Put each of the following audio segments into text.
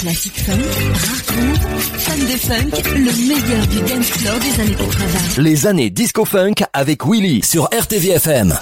Classic funk, rare fan de funk, le meilleur du dance floor des années 80. Les années disco funk avec Willy sur RTVFM.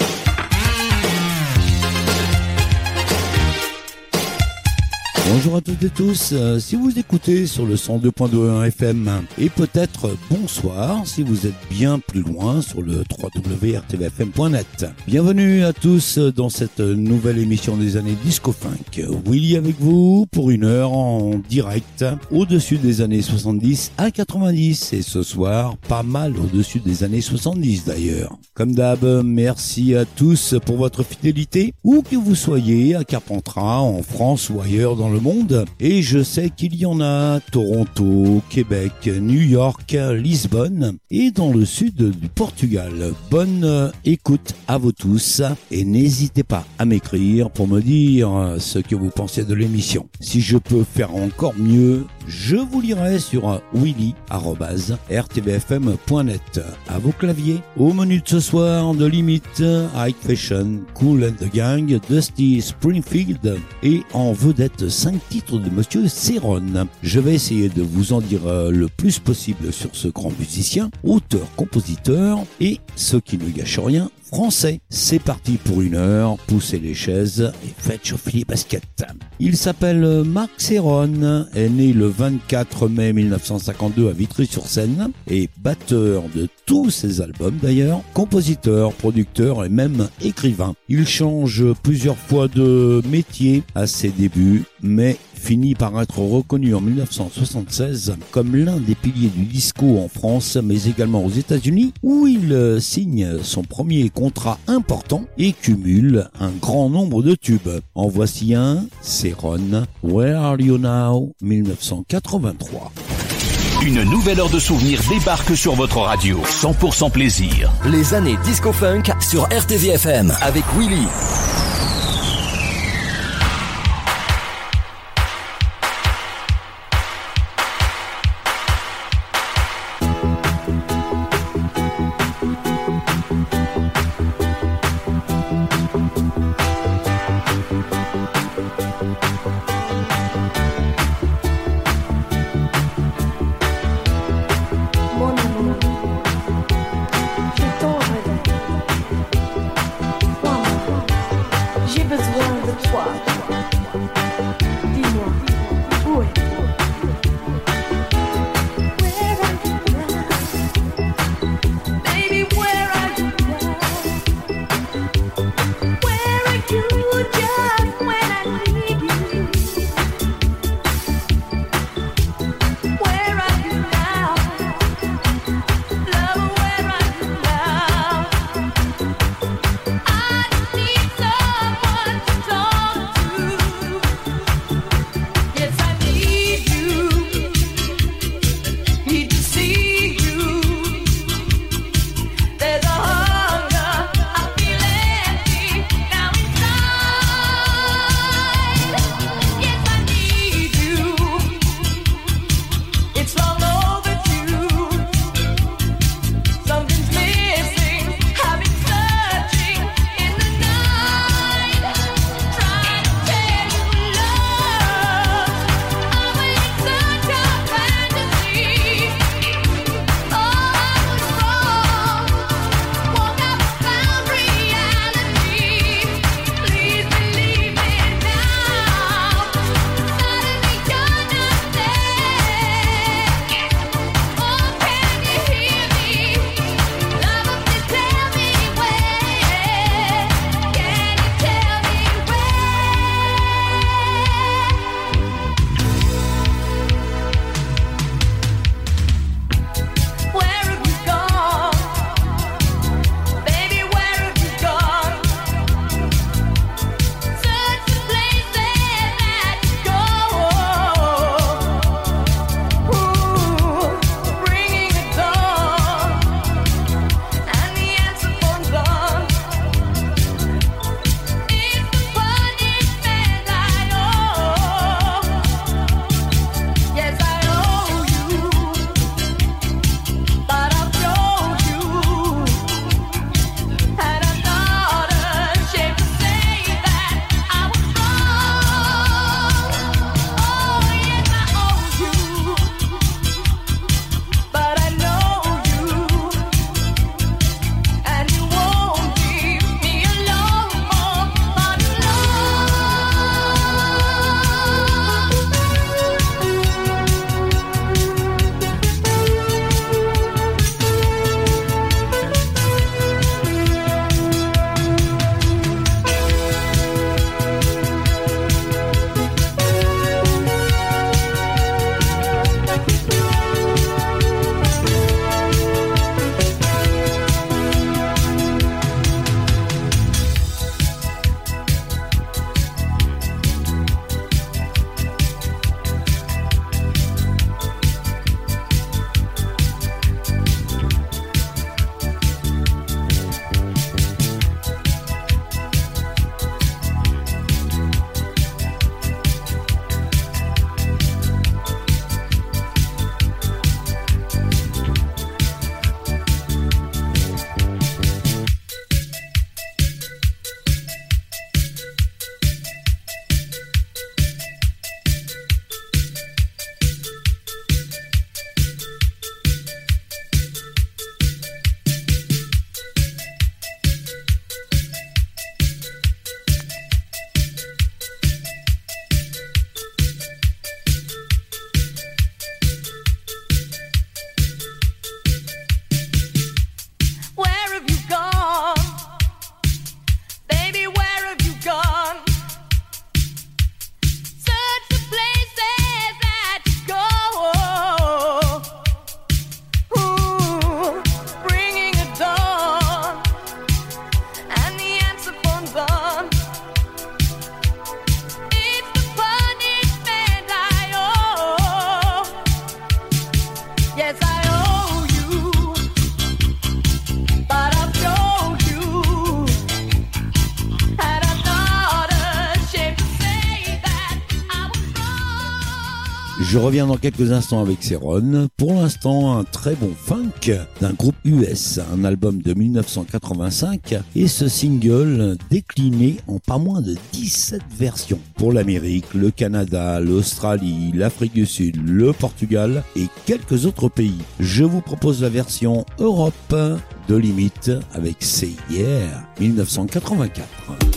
Bonjour à toutes et tous, euh, si vous écoutez sur le 102.21 FM et peut-être bonsoir si vous êtes bien plus loin sur le www.rtvfm.net. Bienvenue à tous dans cette nouvelle émission des années Disco Funk. Willy avec vous pour une heure en direct au-dessus des années 70 à 90 et ce soir pas mal au-dessus des années 70 d'ailleurs. Comme d'hab, merci à tous pour votre fidélité où que vous soyez à Carpentras, en France ou ailleurs dans le monde. Et je sais qu'il y en a Toronto, Québec, New York, Lisbonne et dans le sud du Portugal. Bonne écoute à vous tous et n'hésitez pas à m'écrire pour me dire ce que vous pensez de l'émission. Si je peux faire encore mieux, je vous lirai sur willy.rtvfm.net. À vos claviers, au menu de ce soir, de Limite, High Fashion, Cool and the Gang, Dusty Springfield et en vedette 5 titres de Monsieur Céron. Je vais essayer de vous en dire euh, le plus possible sur ce grand musicien, auteur, compositeur et, ce qui ne gâche rien, C'est parti pour une heure, poussez les chaises et faites chauffer les baskets. Il s'appelle Marc Serron, est né le 24 mai 1952 à Vitry-sur-Seine et batteur de tous ses albums d'ailleurs, compositeur, producteur et même écrivain. Il change plusieurs fois de métier à ses débuts, mais finit par être reconnu en 1976 comme l'un des piliers du disco en France, mais également aux États-Unis, où il signe son premier contrat important et cumule un grand nombre de tubes. En voici un, c'est Ron, Where Are You Now, 1983. Une nouvelle heure de souvenirs débarque sur votre radio. 100% plaisir. Les années disco funk sur RTVFM avec Willy. Je reviens dans quelques instants avec Céron. Pour l'instant, un très bon funk d'un groupe US, un album de 1985 et ce single décliné en pas moins de 17 versions pour l'Amérique, le Canada, l'Australie, l'Afrique du Sud, le Portugal et quelques autres pays. Je vous propose la version Europe de Limite avec C'est hier 1984.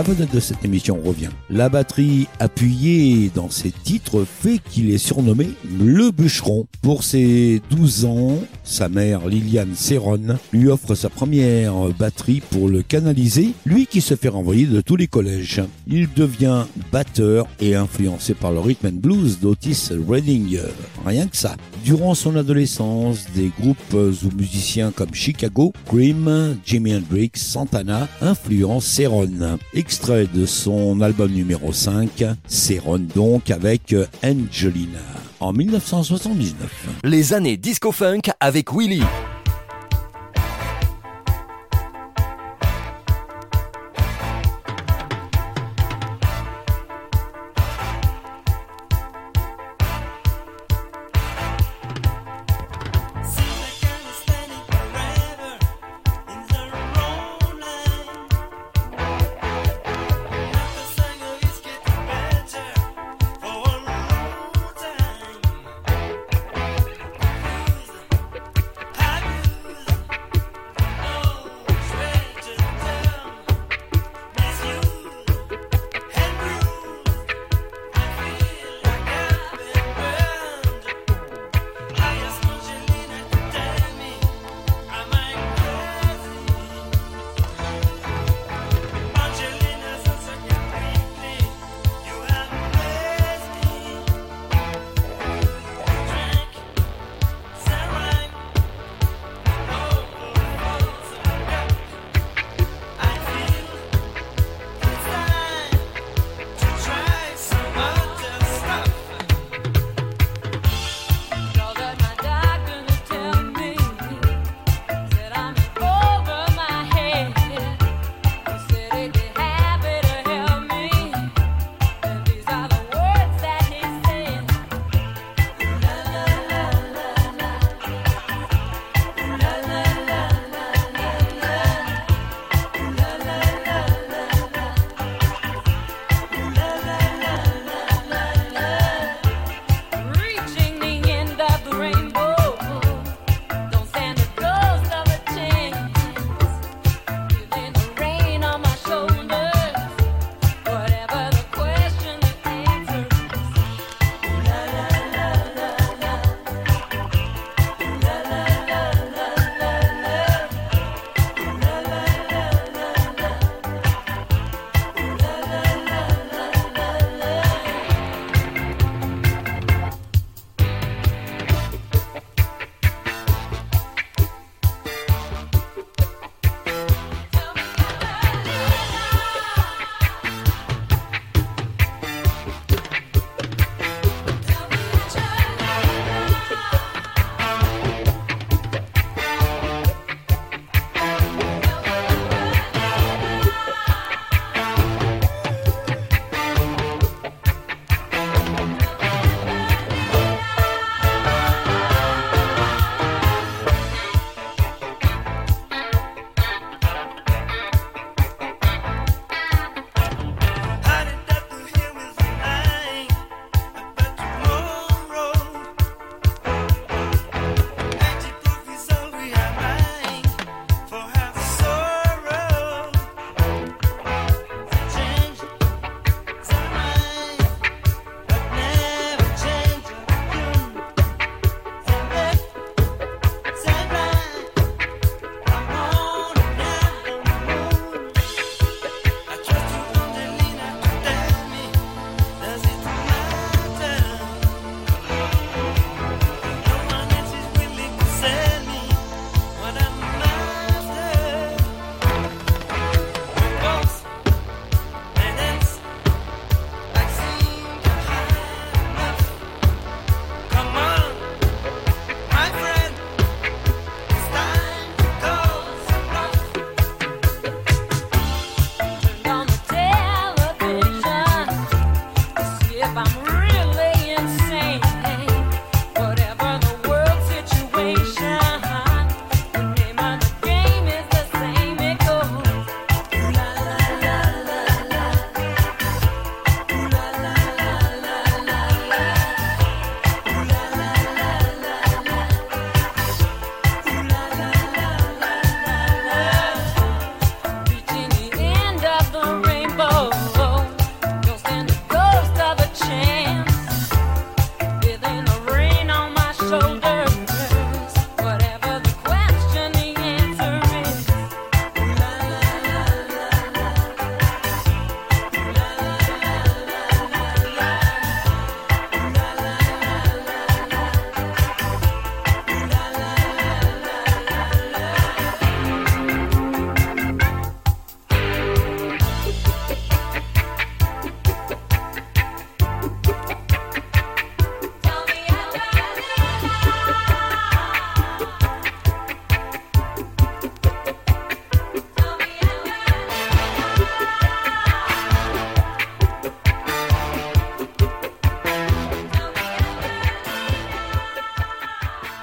La de cette émission revient. La batterie appuyée dans ses titres fait qu'il est surnommé le bûcheron. Pour ses 12 ans, sa mère Liliane Serron lui offre sa première batterie pour le canaliser, lui qui se fait renvoyer de tous les collèges. Il devient batteur et influencé par le rhythm and blues d'Otis Redding. Rien que ça. Durant son adolescence, des groupes ou musiciens comme Chicago, Cream, Jimi Hendrix, Santana influencent Serron. Extrait de son album numéro 5, Serron donc avec Angelina en 1979. Les années disco-funk avec Willy.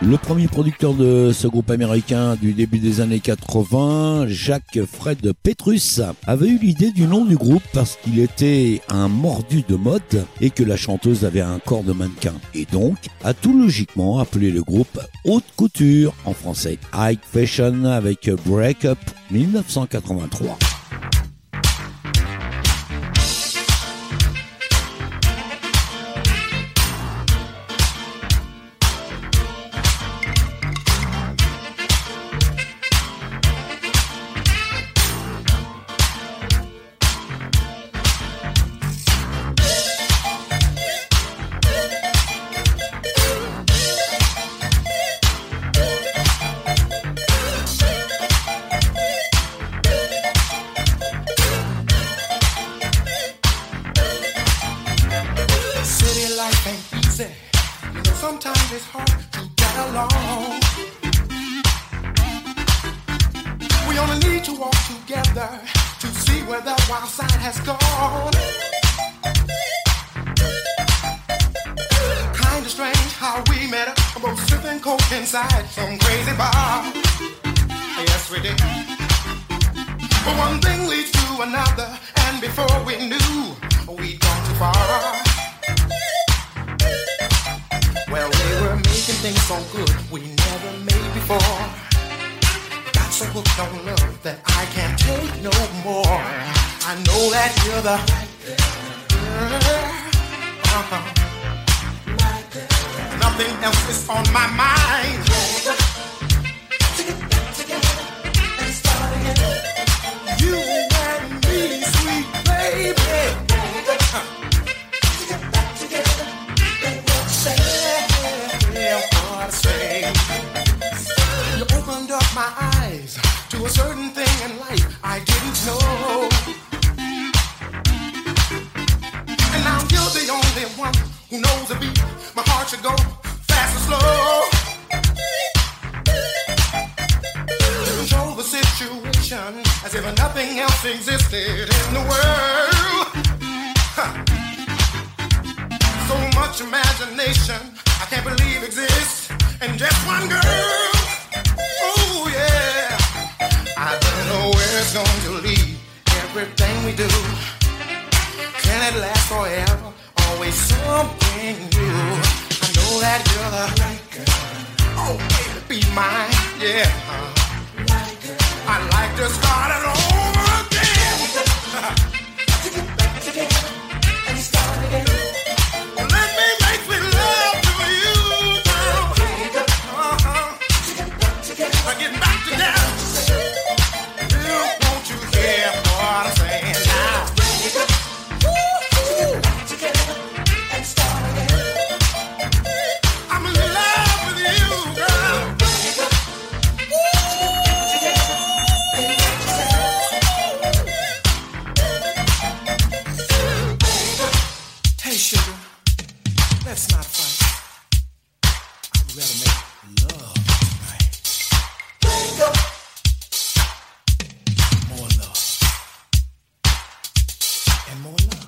Le premier producteur de ce groupe américain du début des années 80, Jacques Fred Petrus, avait eu l'idée du nom du groupe parce qu'il était un mordu de mode et que la chanteuse avait un corps de mannequin. Et donc, a tout logiquement appelé le groupe Haute Couture en français. High Fashion avec Break Up 1983. and more love.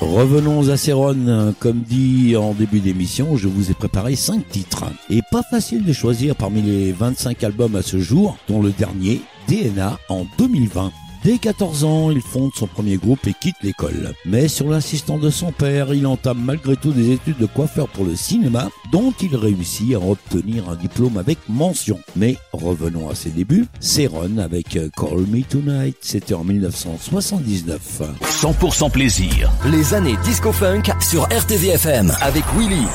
Revenons à Céron. Comme dit en début d'émission, je vous ai préparé 5 titres. Et pas facile de choisir parmi les 25 albums à ce jour, dont le dernier, DNA, en 2020. Dès 14 ans, il fonde son premier groupe et quitte l'école. Mais sur l'assistant de son père, il entame malgré tout des études de coiffeur pour le cinéma, dont il réussit à obtenir un diplôme avec mention. Mais revenons à ses débuts. Céron avec Call Me Tonight, c'était en 1979. 100% plaisir. Les années disco funk sur RTVFM avec Willy.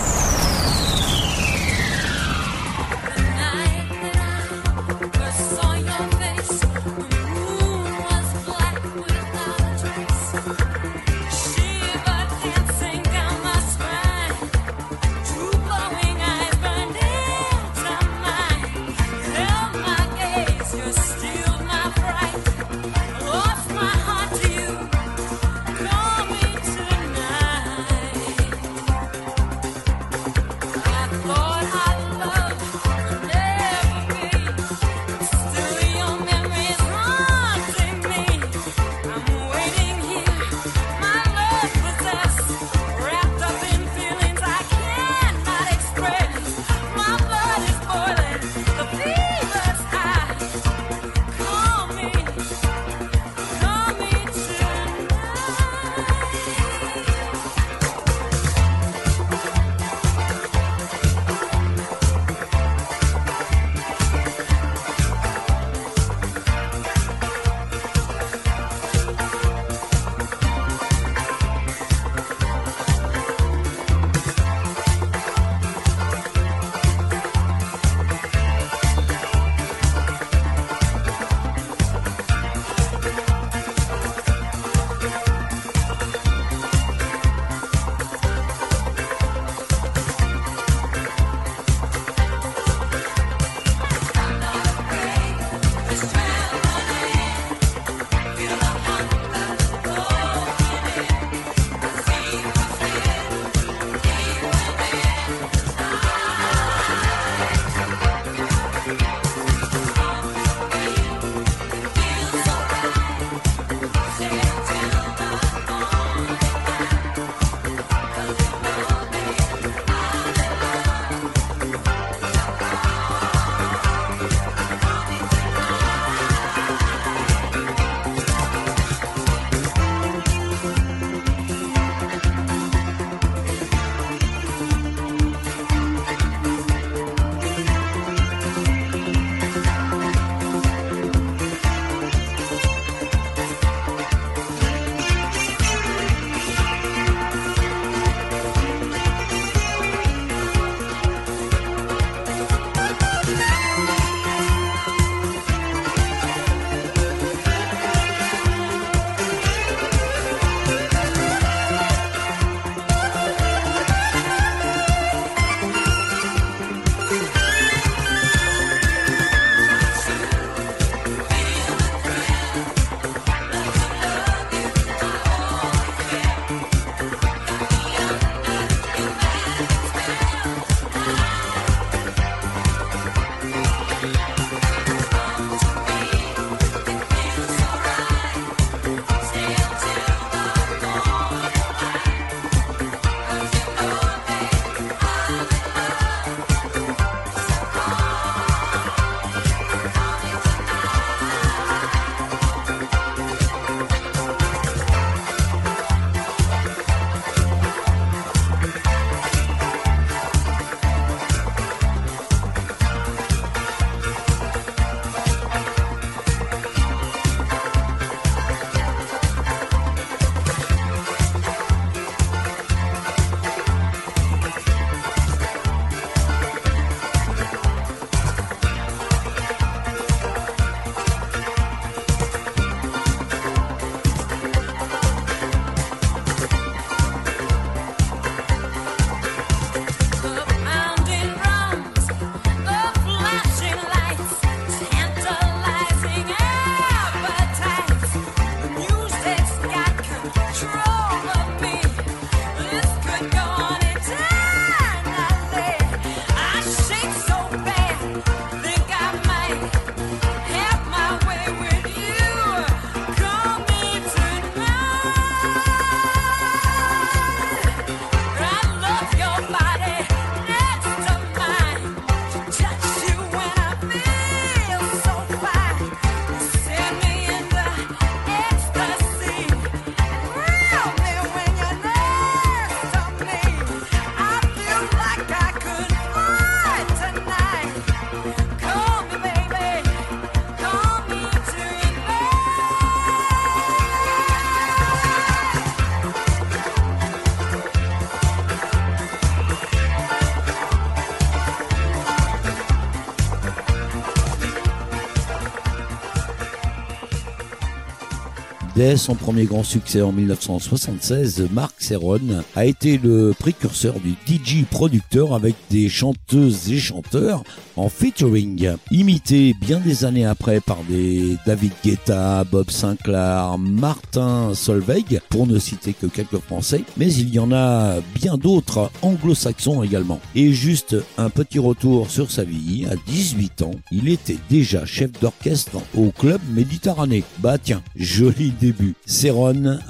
Dès son premier grand succès en 1976, Marc Serron a été le précurseur du DJ producteur avec des chanteuses et chanteurs en featuring, imité bien des années après par des David Guetta, Bob Sinclair, Martin Solveig, pour ne citer que quelques français, mais il y en a bien d'autres anglo-saxons également. Et juste un petit retour sur sa vie, à 18 ans, il était déjà chef d'orchestre au club Méditerranée. Bah tiens, joli début.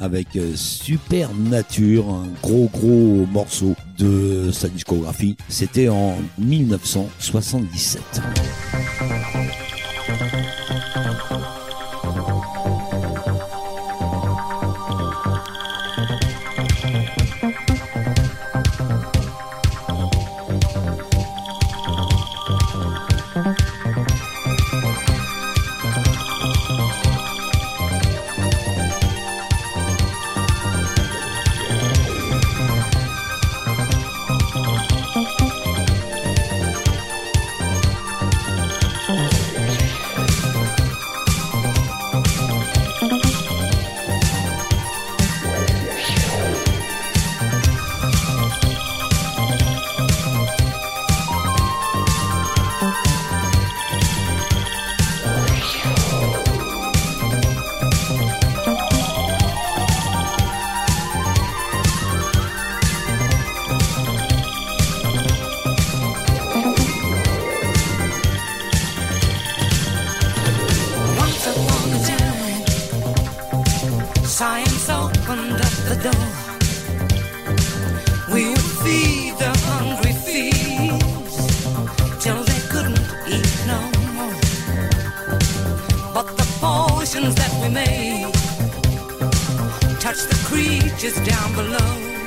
Avec Super Nature, un gros gros morceau de sa discographie. C'était en 1977. Science opened up the door. We would feed the hungry thieves till they couldn't eat no more. But the potions that we made touched the creatures down below.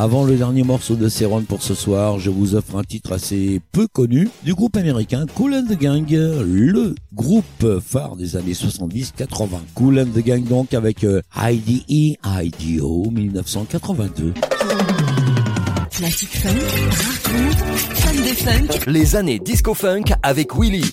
Avant le dernier morceau de Céron pour ce soir, je vous offre un titre assez peu connu du groupe américain Cool and the Gang, le groupe phare des années 70-80. Cool and the Gang donc avec IDE IDO 1982. Classic funk, fan de funk. Les années disco funk avec Willy.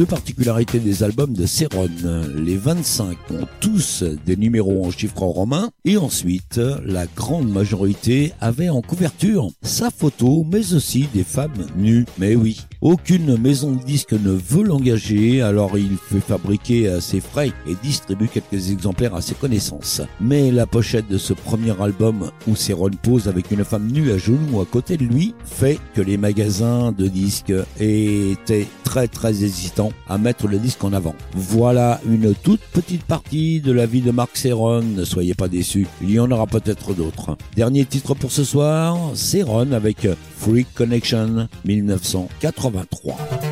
Deux particularités des albums de Céron. Les 25 ont tous des numéros en chiffres romains et ensuite, la grande majorité avait en couverture sa photo mais aussi des femmes nues. Mais oui, aucune maison de disques ne veut l'engager, alors il fait fabriquer à ses frais et distribue quelques exemplaires à ses connaissances. Mais la pochette de ce premier album où Céron pose avec une femme nue à genoux à côté de lui fait que les magasins de disques étaient très très hésitants à mettre le disque en avant. Voilà une toute petite partie de la vie de Marc Céron, ne soyez pas déçus, il y en aura peut-être d'autres. Dernier titre pour ce soir, Céron avec Freak Connection 1983.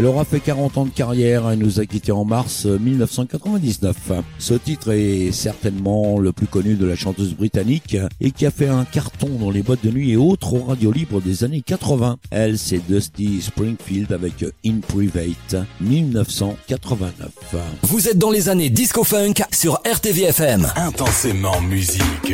Elle aura fait 40 ans de carrière et nous a quitté en mars 1999. Ce titre est certainement le plus connu de la chanteuse britannique et qui a fait un carton dans les boîtes de nuit et autres radios libres des années 80. Elle, c'est Dusty Springfield avec In Private 1989. Vous êtes dans les années disco funk sur RTVFM. Intensément musique.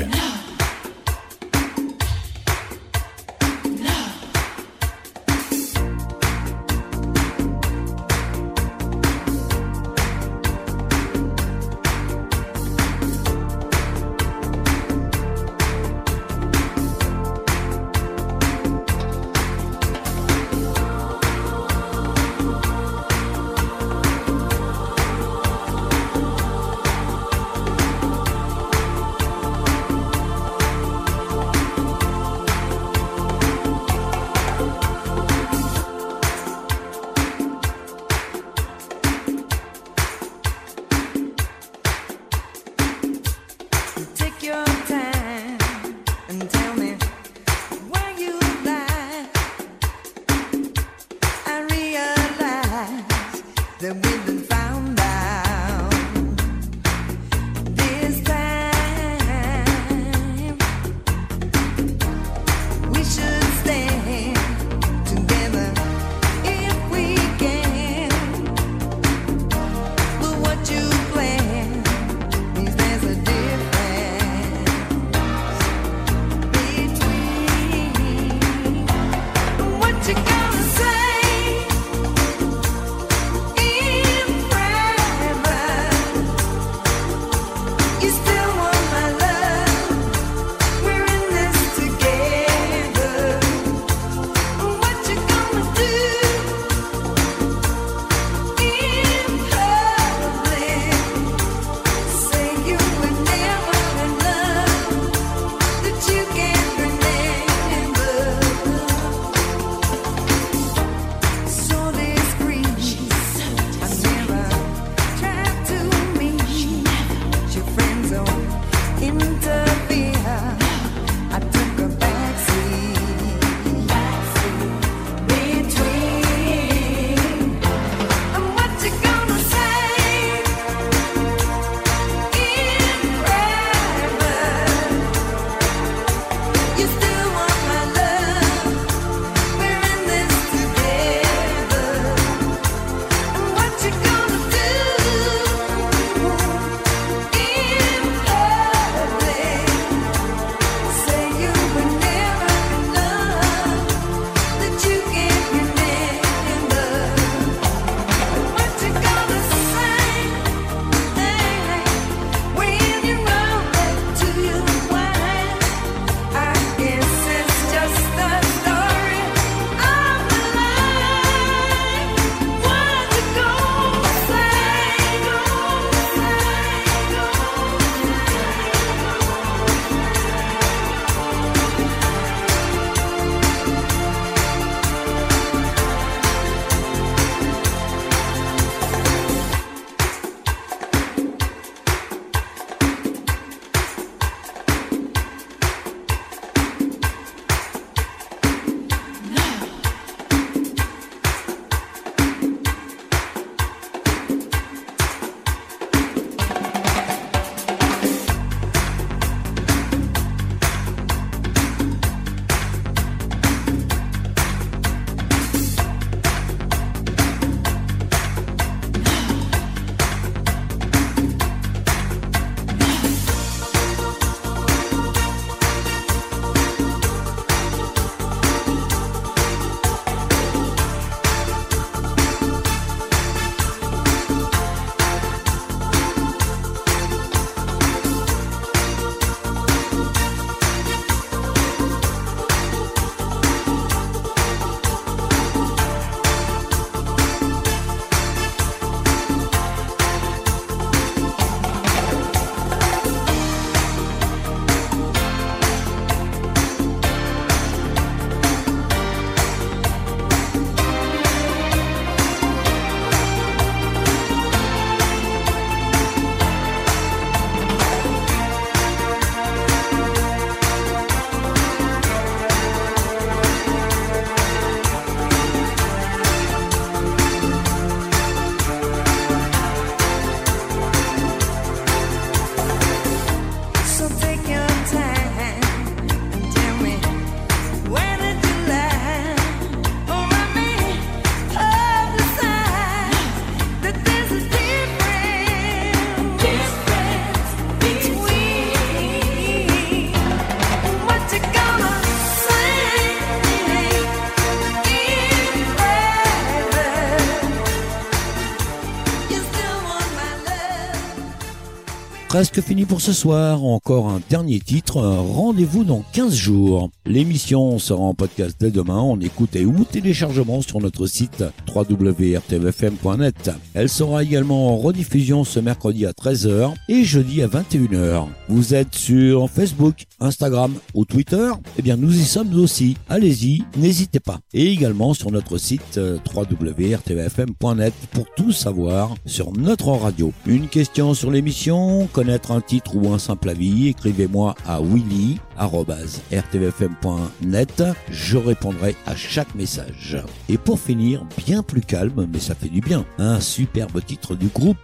Presque fini pour ce soir. Encore un dernier titre. Rendez-vous dans 15 jours. L'émission sera en podcast dès demain en écoute et ou téléchargement sur notre site www.rtvfm.net. Elle sera également en rediffusion ce mercredi à 13h et jeudi à 21h. Vous êtes sur Facebook, Instagram ou Twitter? Eh bien nous y sommes aussi. Allez-y, n'hésitez pas. Et également sur notre site www.rtvfm.net pour tout savoir sur notre radio. Une question sur l'émission, un titre ou un simple avis, écrivez-moi à willy.rtvfm.net. Je répondrai à chaque message. Et pour finir, bien plus calme, mais ça fait du bien, un superbe titre du groupe.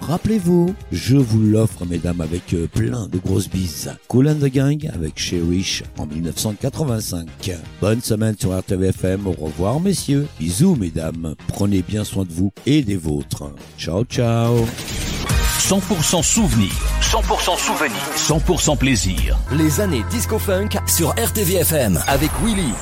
Rappelez-vous, je vous l'offre, mesdames, avec euh, plein de grosses bises. Cool and the Gang avec Cherish en 1985. Bonne semaine sur RTVFM. Au revoir, messieurs. Bisous, mesdames. Prenez bien soin de vous et des vôtres. Ciao, ciao. 100% souvenir, 100% souvenir, 100% plaisir. Les années disco funk sur RTVFM avec Willy.